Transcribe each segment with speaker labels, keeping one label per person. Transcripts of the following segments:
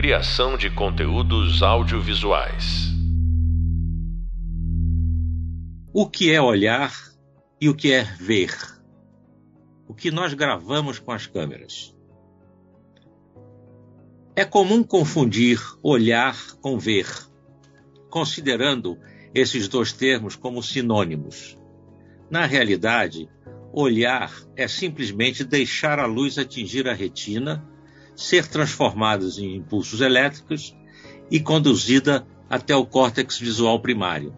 Speaker 1: Criação de conteúdos audiovisuais.
Speaker 2: O que é olhar e o que é ver? O que nós gravamos com as câmeras. É comum confundir olhar com ver, considerando esses dois termos como sinônimos. Na realidade, olhar é simplesmente deixar a luz atingir a retina, ser transformada em impulsos elétricos e conduzida até o córtex visual primário.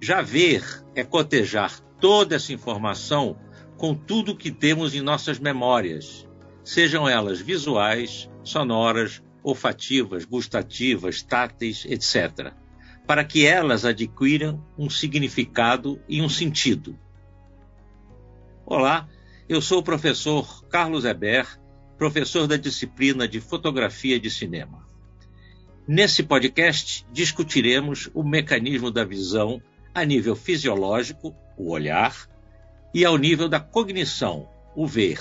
Speaker 2: Já ver é cotejar toda essa informação com tudo que temos em nossas memórias, sejam elas visuais, sonoras, olfativas, gustativas, táteis, etc para que elas adquiram um significado e um sentido. Olá, eu sou o professor Carlos Eber, professor da disciplina de Fotografia de Cinema. Nesse podcast, discutiremos o mecanismo da visão a nível fisiológico, o olhar, e ao nível da cognição, o ver.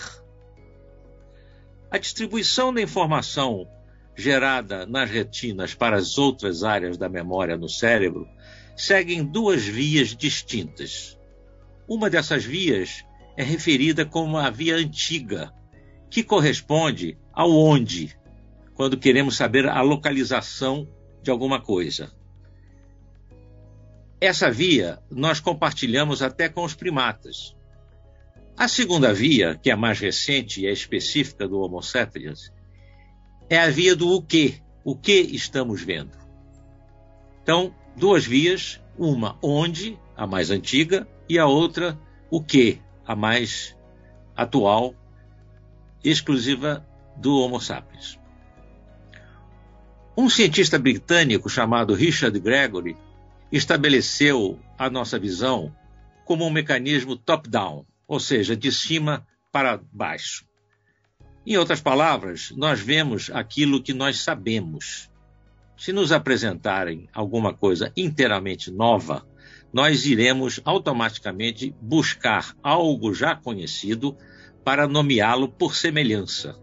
Speaker 2: A distribuição da informação gerada nas retinas para as outras áreas da memória no cérebro seguem duas vias distintas. Uma dessas vias é referida como a via antiga, que corresponde ao onde, quando queremos saber a localização de alguma coisa. Essa via nós compartilhamos até com os primatas. A segunda via, que é a mais recente e é específica do Homo sapiens, é a via do o que. O que estamos vendo. Então, duas vias, uma onde, a mais antiga, e a outra o que, a mais atual, exclusiva do Homo sapiens. Um cientista britânico chamado Richard Gregory estabeleceu a nossa visão como um mecanismo top-down, ou seja, de cima para baixo. Em outras palavras, nós vemos aquilo que nós sabemos. Se nos apresentarem alguma coisa inteiramente nova, nós iremos automaticamente buscar algo já conhecido para nomeá-lo por semelhança.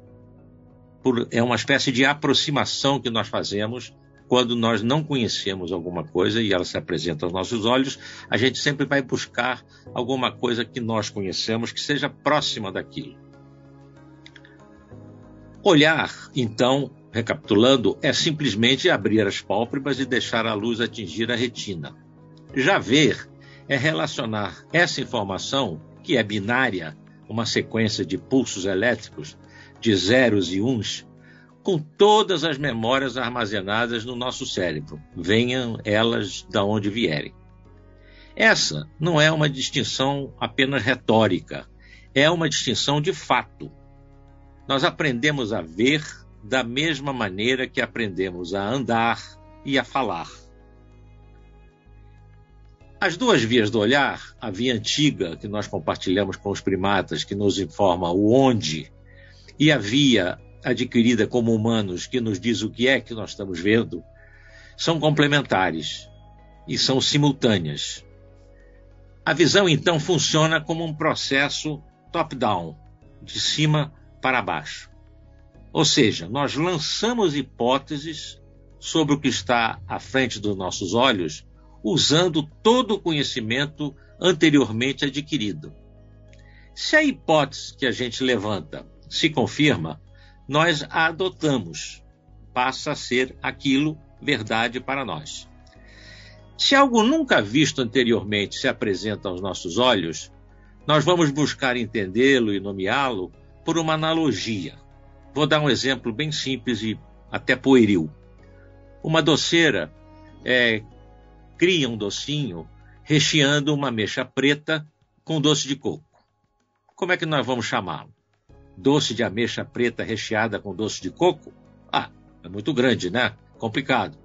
Speaker 2: Por, é uma espécie de aproximação que nós fazemos quando nós não conhecemos alguma coisa e ela se apresenta aos nossos olhos, a gente sempre vai buscar alguma coisa que nós conhecemos que seja próxima daquilo. Olhar, então, recapitulando, é simplesmente abrir as pálpebras e deixar a luz atingir a retina. Já ver é relacionar essa informação, que é binária, uma sequência de pulsos elétricos de zeros e uns, com todas as memórias armazenadas no nosso cérebro, venham elas de onde vierem. Essa não é uma distinção apenas retórica, é uma distinção de fato nós aprendemos a ver da mesma maneira que aprendemos a andar e a falar. As duas vias do olhar, a via antiga, que nós compartilhamos com os primatas, que nos informa o onde, e a via adquirida como humanos, que nos diz o que é que nós estamos vendo, são complementares e são simultâneas. A visão, então, funciona como um processo top-down, de cima para baixo. Ou seja, nós lançamos hipóteses sobre o que está à frente dos nossos olhos, usando todo o conhecimento anteriormente adquirido. Se a hipótese que a gente levanta se confirma, nós a adotamos, passa a ser aquilo verdade para nós. Se algo nunca visto anteriormente se apresenta aos nossos olhos, nós vamos buscar entendê-lo e nomeá-lo por uma analogia. Vou dar um exemplo bem simples e até pueril. Uma doceira é, cria um docinho recheando uma mecha preta com doce de coco. Como é que nós vamos chamá-lo? Doce de ameixa preta recheada com doce de coco? Ah, é muito grande, né? Complicado.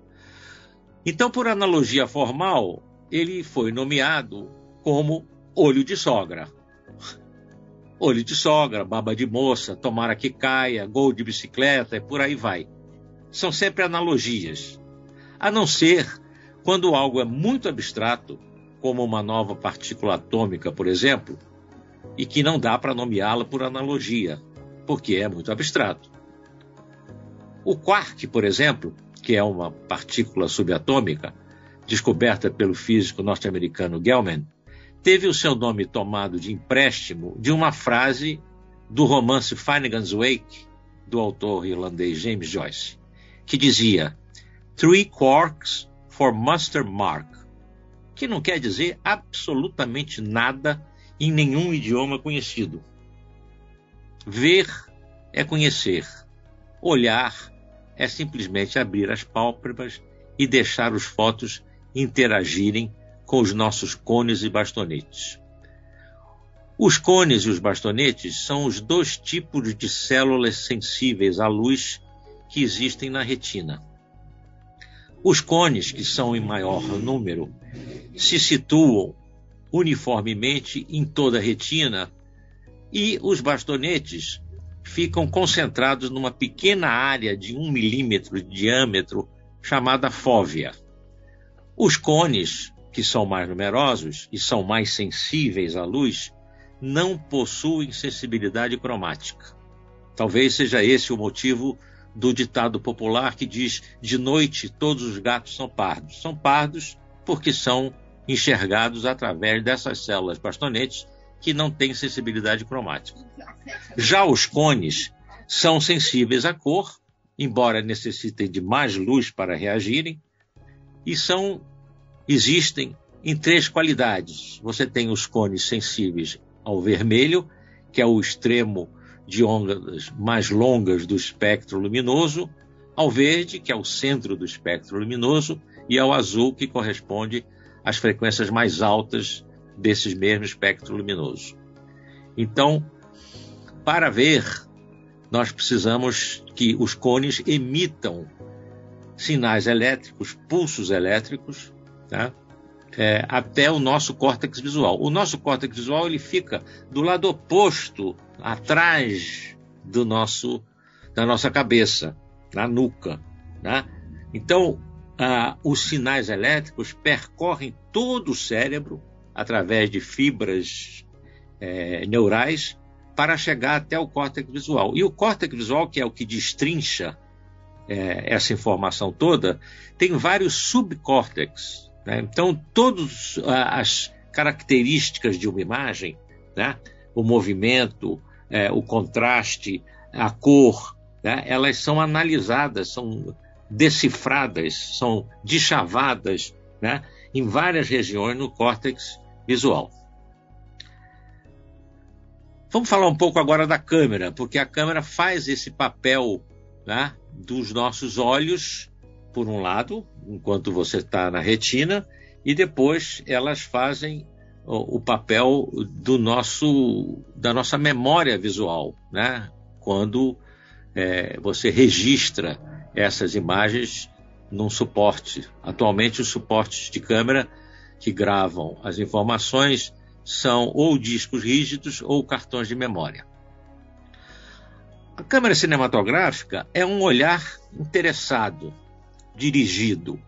Speaker 2: Então, por analogia formal, ele foi nomeado como olho de sogra olho de sogra, baba de moça, tomara que caia, gol de bicicleta e por aí vai. São sempre analogias. A não ser quando algo é muito abstrato, como uma nova partícula atômica, por exemplo, e que não dá para nomeá-la por analogia, porque é muito abstrato. O quark, por exemplo, que é uma partícula subatômica, descoberta pelo físico norte-americano Gell-Mann, teve o seu nome tomado de empréstimo de uma frase do romance Finnegan's Wake, do autor irlandês James Joyce, que dizia Three quarks for Master Mark, que não quer dizer absolutamente nada em nenhum idioma conhecido. Ver é conhecer, olhar é simplesmente abrir as pálpebras e deixar os fotos interagirem com os nossos cones e bastonetes. Os cones e os bastonetes são os dois tipos de células sensíveis à luz que existem na retina. Os cones, que são em maior número, se situam uniformemente em toda a retina e os bastonetes ficam concentrados numa pequena área de um milímetro de diâmetro chamada fóvea. Os cones, que são mais numerosos e são mais sensíveis à luz, não possuem sensibilidade cromática. Talvez seja esse o motivo do ditado popular que diz: de noite todos os gatos são pardos. São pardos porque são enxergados através dessas células bastonetes que não têm sensibilidade cromática. Já os cones são sensíveis à cor, embora necessitem de mais luz para reagirem, e são existem em três qualidades. Você tem os cones sensíveis ao vermelho, que é o extremo de ondas mais longas do espectro luminoso, ao verde, que é o centro do espectro luminoso, e ao azul, que corresponde às frequências mais altas desses mesmo espectro luminoso. Então, para ver, nós precisamos que os cones emitam sinais elétricos, pulsos elétricos, tá? é, até o nosso córtex visual. O nosso córtex visual ele fica do lado oposto, atrás do nosso, da nossa cabeça, na nuca. Né? Então, ah, os sinais elétricos percorrem todo o cérebro através de fibras é, neurais para chegar até o córtex visual. E o córtex visual, que é o que destrincha é, essa informação toda, tem vários subcórtex né? Então, todas as características de uma imagem, né? o movimento, é, o contraste, a cor, né? elas são analisadas, são decifradas, são deschavadas né? em várias regiões no córtex visual. Vamos falar um pouco agora da câmera, porque a câmera faz esse papel né, dos nossos olhos por um lado, enquanto você está na retina, e depois elas fazem o, papel do nosso, da nossa memória visual, né? quando é, você registra essas imagens num suporte. Atualmente, os suportes de câmera que gravam as informações são ou discos rígidos ou cartões de memória. A câmera cinematográfica é um olhar interessado, dirigido.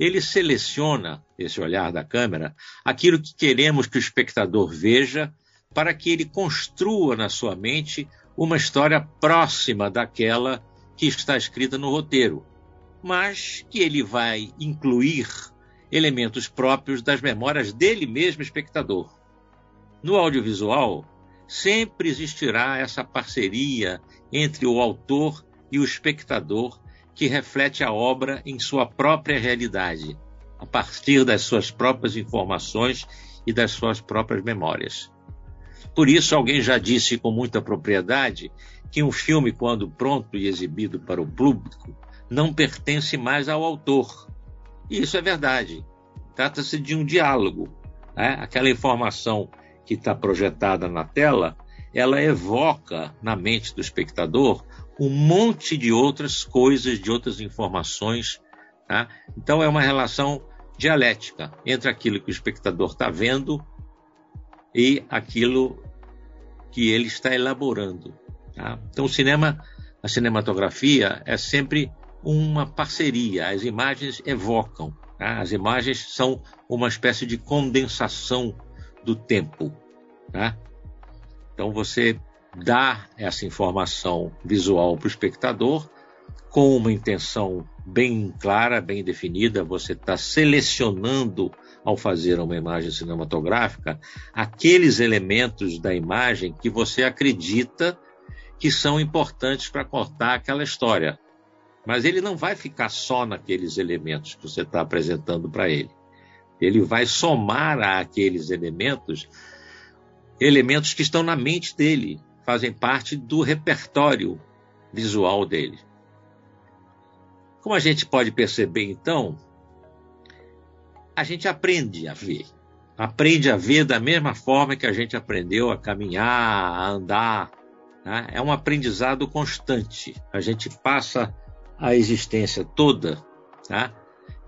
Speaker 2: Ele seleciona, esse olhar da câmera, aquilo que queremos que o espectador veja para que ele construa na sua mente uma história próxima daquela que está escrita no roteiro, mas que ele vai incluir elementos próprios das memórias dele mesmo, espectador. No audiovisual, sempre existirá essa parceria entre o autor e o espectador que reflete a obra em sua própria realidade, a partir das suas próprias informações e das suas próprias memórias. Por isso, alguém já disse com muita propriedade que um filme, quando pronto e exibido para o público, não pertence mais ao autor. E isso é verdade. Trata-se de um diálogo. Né? Aquela informação que está projetada na tela, ela evoca na mente do espectador um monte de outras coisas, de outras informações. Tá? Então é uma relação dialética entre aquilo que o espectador está vendo e aquilo que ele está elaborando. Tá? Então o cinema, a cinematografia é sempre uma parceria. As imagens evocam. Tá? As imagens são uma espécie de condensação do tempo. Tá? Então você dar essa informação visual para o espectador com uma intenção bem clara, bem definida, você está selecionando ao fazer uma imagem cinematográfica aqueles elementos da imagem que você acredita que são importantes para contar aquela história. Mas ele não vai ficar só naqueles elementos que você está apresentando para ele. Ele vai somar àqueles elementos elementos que estão na mente dele, fazem parte do repertório visual dele. Como a gente pode perceber, então, a gente aprende a ver. Aprende a ver da mesma forma que a gente aprendeu a caminhar, a andar. Né? É um aprendizado constante. A gente passa a existência toda tá?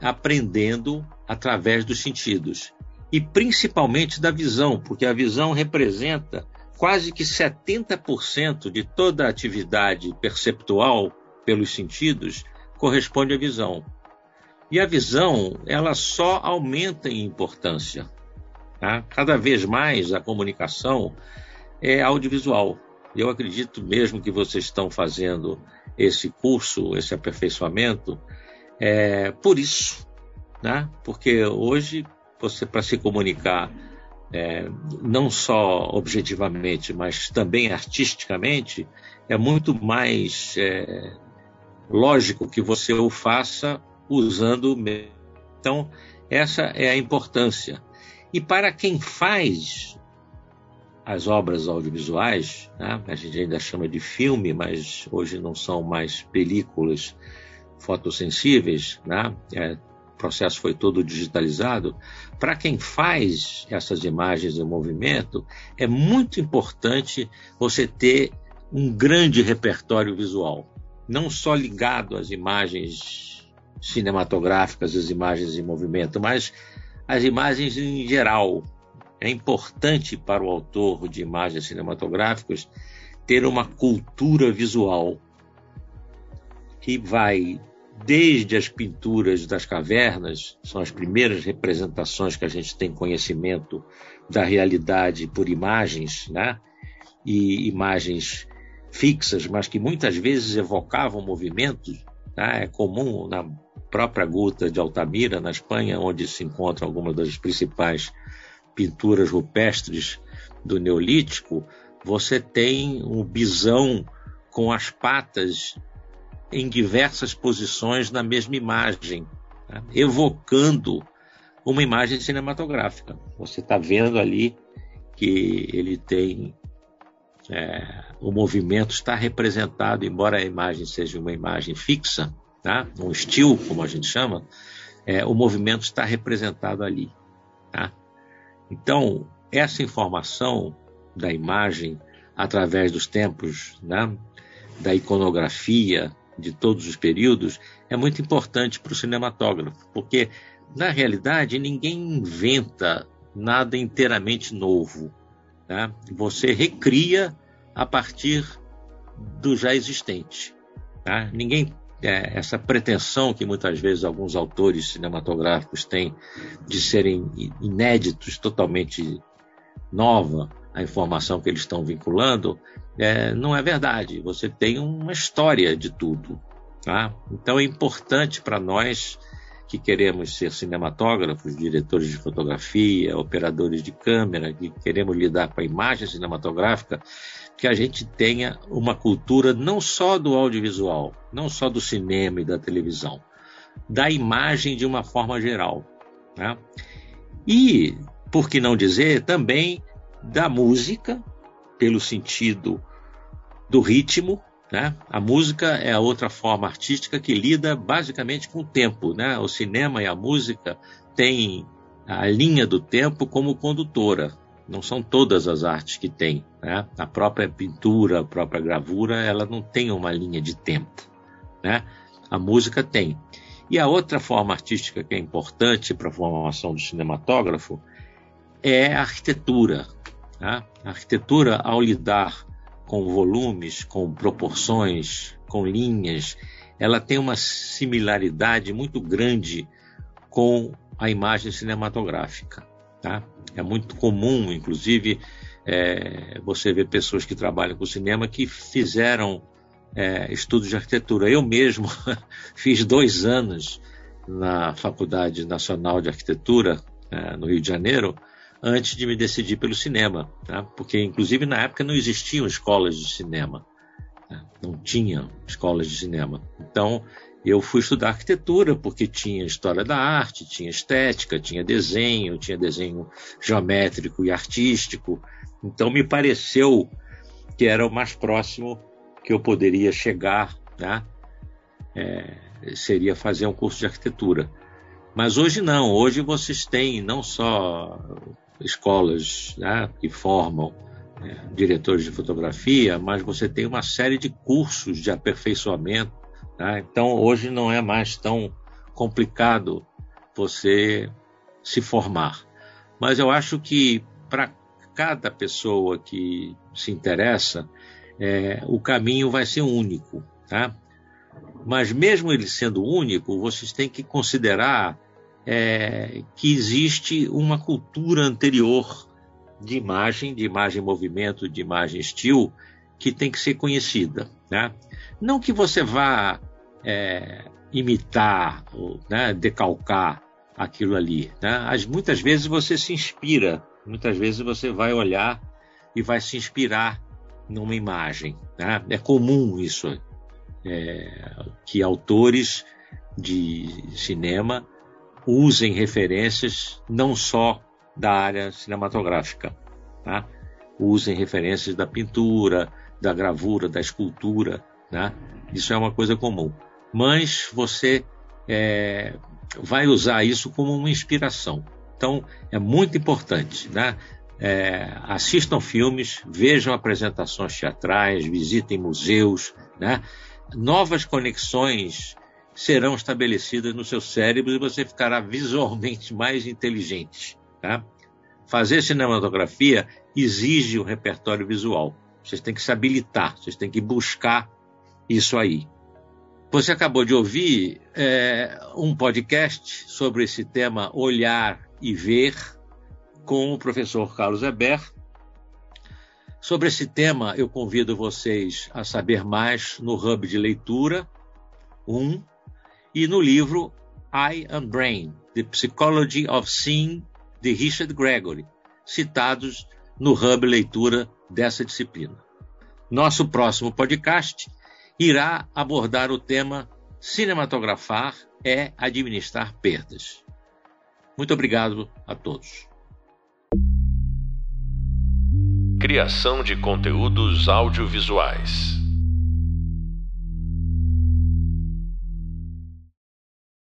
Speaker 2: aprendendo através dos sentidos. E principalmente da visão, porque a visão representa quase que 70% de toda a atividade perceptual pelos sentidos corresponde à visão. E a visão, ela só aumenta em importância. Tá? Cada vez mais a comunicação é audiovisual. Eu acredito mesmo que vocês estão fazendo esse curso, esse aperfeiçoamento, é, por isso, né? Porque hoje você para se comunicar é, não só objetivamente, mas também artisticamente, é muito mais é, lógico que você o faça usando. Então, essa é a importância. E para quem faz as obras audiovisuais, né, a gente ainda chama de filme, mas hoje não são mais películas fotossensíveis, né, é, processo foi todo digitalizado. Para quem faz essas imagens em movimento, é muito importante você ter um grande repertório visual, não só ligado às imagens cinematográficas, às imagens em movimento, mas as imagens em geral, é importante para o autor de imagens cinematográficas ter uma cultura visual que vai desde as pinturas das cavernas, são as primeiras representações que a gente tem conhecimento da realidade por imagens, né? E imagens fixas, mas que muitas vezes evocavam movimentos. Né? É comum na própria Guta de Altamira, na Espanha, onde se encontram algumas das principais pinturas rupestres do Neolítico, você tem um bisão com as patas em diversas posições na mesma imagem, né? evocando uma imagem cinematográfica. Você está vendo ali que ele tem é, o movimento está representado, embora a imagem seja uma imagem fixa, tá? um estilo, como a gente chama, é, o movimento está representado ali. Tá? Então, essa informação da imagem, através dos tempos, né, da iconografia de todos os períodos, é muito importante para o cinematógrafo, porque, na realidade, ninguém inventa nada inteiramente novo. Tá? Você recria a partir do já existente. Tá? Ninguém é, essa pretensão que muitas vezes alguns autores cinematográficos têm de serem inéditos, totalmente nova a informação que eles estão vinculando, é, não é verdade. Você tem uma história de tudo. Tá? Então é importante para nós que queremos ser cinematógrafos, diretores de fotografia, operadores de câmera, que queremos lidar com a imagem cinematográfica, que a gente tenha uma cultura não só do audiovisual, não só do cinema e da televisão, da imagem de uma forma geral. Né? E, por que não dizer, também da música, pelo sentido do ritmo. Né? A música é a outra forma artística que lida basicamente com o tempo. Né? O cinema e a música têm a linha do tempo como condutora não são todas as artes que têm. Né? A própria pintura, a própria gravura, ela não tem uma linha de tempo. Né? A música tem. E a outra forma artística que é importante para a formação do cinematógrafo é a arquitetura. Né? A arquitetura, ao lidar com volumes, com proporções, com linhas, ela tem uma similaridade muito grande com a imagem cinematográfica. Tá? É muito comum, inclusive, é, você ver pessoas que trabalham com cinema que fizeram é, estudos de arquitetura. Eu mesmo fiz dois anos na Faculdade Nacional de Arquitetura, é, no Rio de Janeiro, antes de me decidir pelo cinema, tá? porque inclusive na época não existiam escolas de cinema, né? não tinha escolas de cinema. Então eu fui estudar arquitetura porque tinha história da arte, tinha estética, tinha desenho, tinha desenho geométrico e artístico. Então me pareceu que era o mais próximo que eu poderia chegar, né? É, seria fazer um curso de arquitetura. Mas hoje não, hoje vocês têm não só escolas né, que formam é, diretores de fotografia, mas você tem uma série de cursos de aperfeiçoamento. Tá? Então hoje não é mais tão complicado você se formar. Mas eu acho que para cada pessoa que se interessa, é, o caminho vai ser único. Tá? Mas mesmo ele sendo único, vocês têm que considerar é, que existe uma cultura anterior de imagem, de imagem movimento, de imagem estilo, que tem que ser conhecida. Né? Não que você vá é, imitar, ou, né, decalcar aquilo ali. Né? As, muitas vezes você se inspira, muitas vezes você vai olhar e vai se inspirar numa imagem. Né? É comum isso é, que autores de cinema usem referências não só da área cinematográfica, tá? usem referências da pintura, da gravura, da escultura, né? isso é uma coisa comum. Mas você é, vai usar isso como uma inspiração. Então é muito importante, né? É, assistam filmes, vejam apresentações teatrais, visitem museus, né? novas conexões serão estabelecidas no seu cérebro e você ficará visualmente mais inteligente. Tá? Fazer cinematografia exige um repertório visual. Vocês têm que se habilitar, vocês têm que buscar isso aí. Você acabou de ouvir é, um podcast sobre esse tema Olhar e Ver com o professor Carlos Eber, Sobre esse tema, eu convido vocês a saber mais no Hub de Leitura 1 e no livro Eye and Brain, The Psychology of Seeing, de Richard Gregory, citados no Hub Leitura dessa disciplina. Nosso próximo podcast irá abordar o tema Cinematografar é administrar perdas. Muito obrigado a todos.
Speaker 1: Criação de conteúdos audiovisuais.